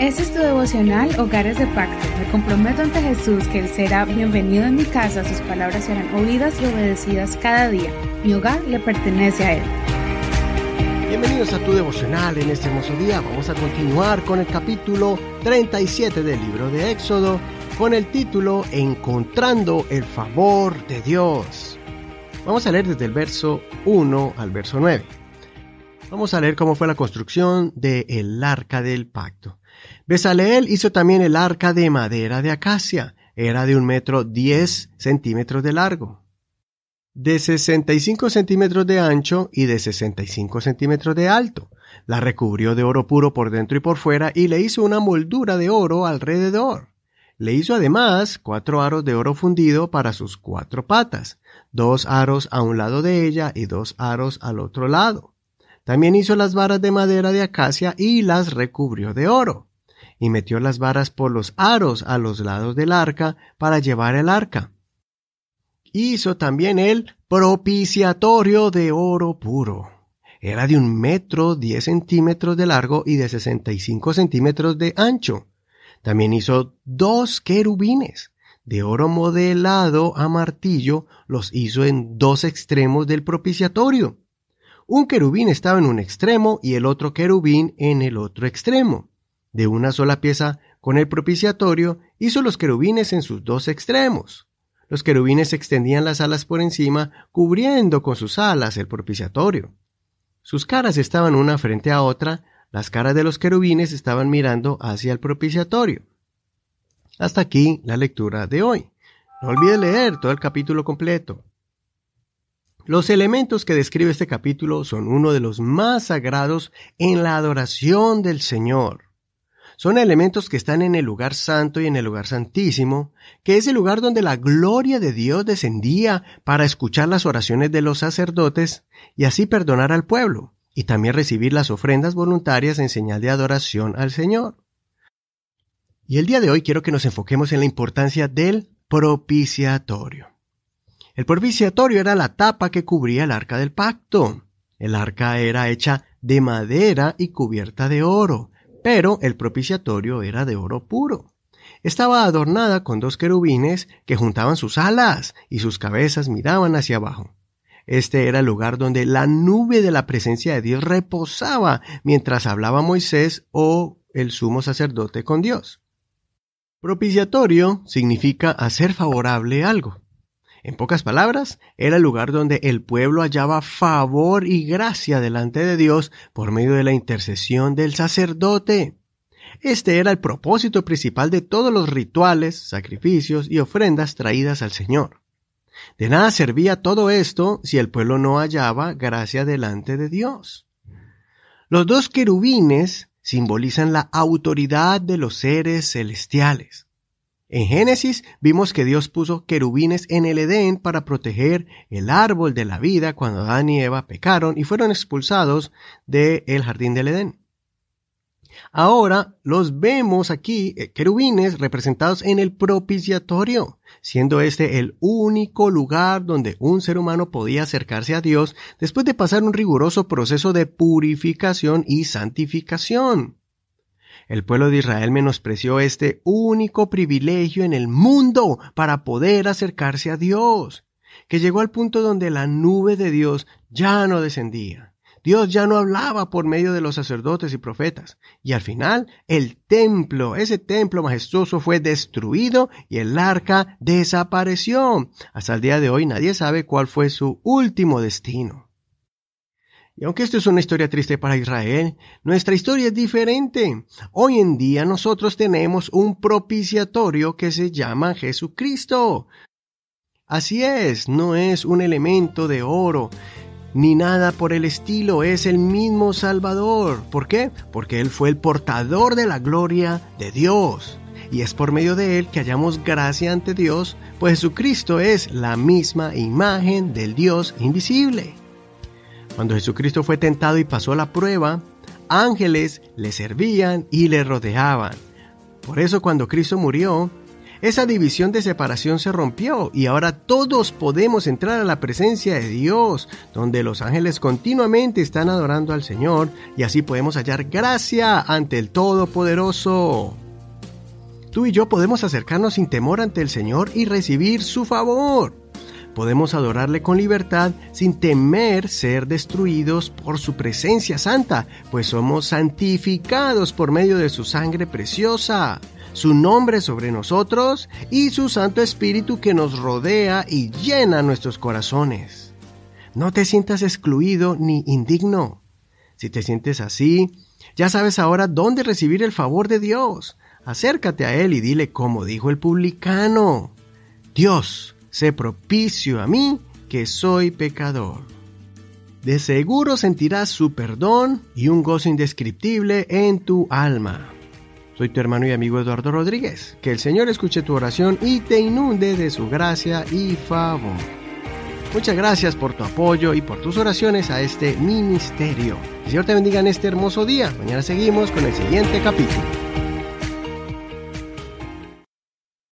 Este es tu devocional Hogares de Pacto. Me comprometo ante Jesús que Él será bienvenido en mi casa, sus palabras serán oídas y obedecidas cada día. Mi hogar le pertenece a Él. Bienvenidos a tu devocional en este hermoso día. Vamos a continuar con el capítulo 37 del libro de Éxodo con el título Encontrando el favor de Dios. Vamos a leer desde el verso 1 al verso 9. Vamos a leer cómo fue la construcción del el arca del pacto. Besaleel hizo también el arca de madera de acacia. Era de un metro diez centímetros de largo, de 65 centímetros de ancho y de 65 centímetros de alto. La recubrió de oro puro por dentro y por fuera y le hizo una moldura de oro alrededor. Le hizo además cuatro aros de oro fundido para sus cuatro patas, dos aros a un lado de ella y dos aros al otro lado. También hizo las varas de madera de acacia y las recubrió de oro y metió las varas por los aros a los lados del arca para llevar el arca. Hizo también el propiciatorio de oro puro. Era de un metro diez centímetros de largo y de sesenta y cinco centímetros de ancho. También hizo dos querubines de oro modelado a martillo, los hizo en dos extremos del propiciatorio. Un querubín estaba en un extremo y el otro querubín en el otro extremo de una sola pieza con el propiciatorio, hizo los querubines en sus dos extremos. Los querubines extendían las alas por encima, cubriendo con sus alas el propiciatorio. Sus caras estaban una frente a otra, las caras de los querubines estaban mirando hacia el propiciatorio. Hasta aquí la lectura de hoy. No olvide leer todo el capítulo completo. Los elementos que describe este capítulo son uno de los más sagrados en la adoración del Señor. Son elementos que están en el lugar santo y en el lugar santísimo, que es el lugar donde la gloria de Dios descendía para escuchar las oraciones de los sacerdotes y así perdonar al pueblo, y también recibir las ofrendas voluntarias en señal de adoración al Señor. Y el día de hoy quiero que nos enfoquemos en la importancia del propiciatorio. El propiciatorio era la tapa que cubría el arca del pacto. El arca era hecha de madera y cubierta de oro, pero el propiciatorio era de oro puro. Estaba adornada con dos querubines que juntaban sus alas y sus cabezas miraban hacia abajo. Este era el lugar donde la nube de la presencia de Dios reposaba mientras hablaba Moisés o el sumo sacerdote con Dios. Propiciatorio significa hacer favorable algo. En pocas palabras, era el lugar donde el pueblo hallaba favor y gracia delante de Dios por medio de la intercesión del sacerdote. Este era el propósito principal de todos los rituales, sacrificios y ofrendas traídas al Señor. De nada servía todo esto si el pueblo no hallaba gracia delante de Dios. Los dos querubines simbolizan la autoridad de los seres celestiales. En Génesis vimos que Dios puso querubines en el Edén para proteger el árbol de la vida cuando Adán y Eva pecaron y fueron expulsados del jardín del Edén. Ahora los vemos aquí, eh, querubines representados en el propiciatorio, siendo este el único lugar donde un ser humano podía acercarse a Dios después de pasar un riguroso proceso de purificación y santificación. El pueblo de Israel menospreció este único privilegio en el mundo para poder acercarse a Dios, que llegó al punto donde la nube de Dios ya no descendía. Dios ya no hablaba por medio de los sacerdotes y profetas. Y al final, el templo, ese templo majestuoso fue destruido y el arca desapareció. Hasta el día de hoy nadie sabe cuál fue su último destino. Y aunque esto es una historia triste para Israel, nuestra historia es diferente. Hoy en día nosotros tenemos un propiciatorio que se llama Jesucristo. Así es, no es un elemento de oro, ni nada por el estilo, es el mismo Salvador. ¿Por qué? Porque Él fue el portador de la gloria de Dios. Y es por medio de Él que hallamos gracia ante Dios, pues Jesucristo es la misma imagen del Dios invisible. Cuando Jesucristo fue tentado y pasó la prueba, ángeles le servían y le rodeaban. Por eso cuando Cristo murió, esa división de separación se rompió y ahora todos podemos entrar a la presencia de Dios, donde los ángeles continuamente están adorando al Señor y así podemos hallar gracia ante el Todopoderoso. Tú y yo podemos acercarnos sin temor ante el Señor y recibir su favor. Podemos adorarle con libertad sin temer ser destruidos por su presencia santa, pues somos santificados por medio de su sangre preciosa su nombre sobre nosotros y su Santo Espíritu que nos rodea y llena nuestros corazones. No te sientas excluido ni indigno. Si te sientes así, ya sabes ahora dónde recibir el favor de Dios. Acércate a Él y dile como dijo el publicano. Dios, sé propicio a mí que soy pecador. De seguro sentirás su perdón y un gozo indescriptible en tu alma. Soy tu hermano y amigo Eduardo Rodríguez. Que el Señor escuche tu oración y te inunde de su gracia y favor. Muchas gracias por tu apoyo y por tus oraciones a este ministerio. El Señor te bendiga en este hermoso día. Mañana seguimos con el siguiente capítulo.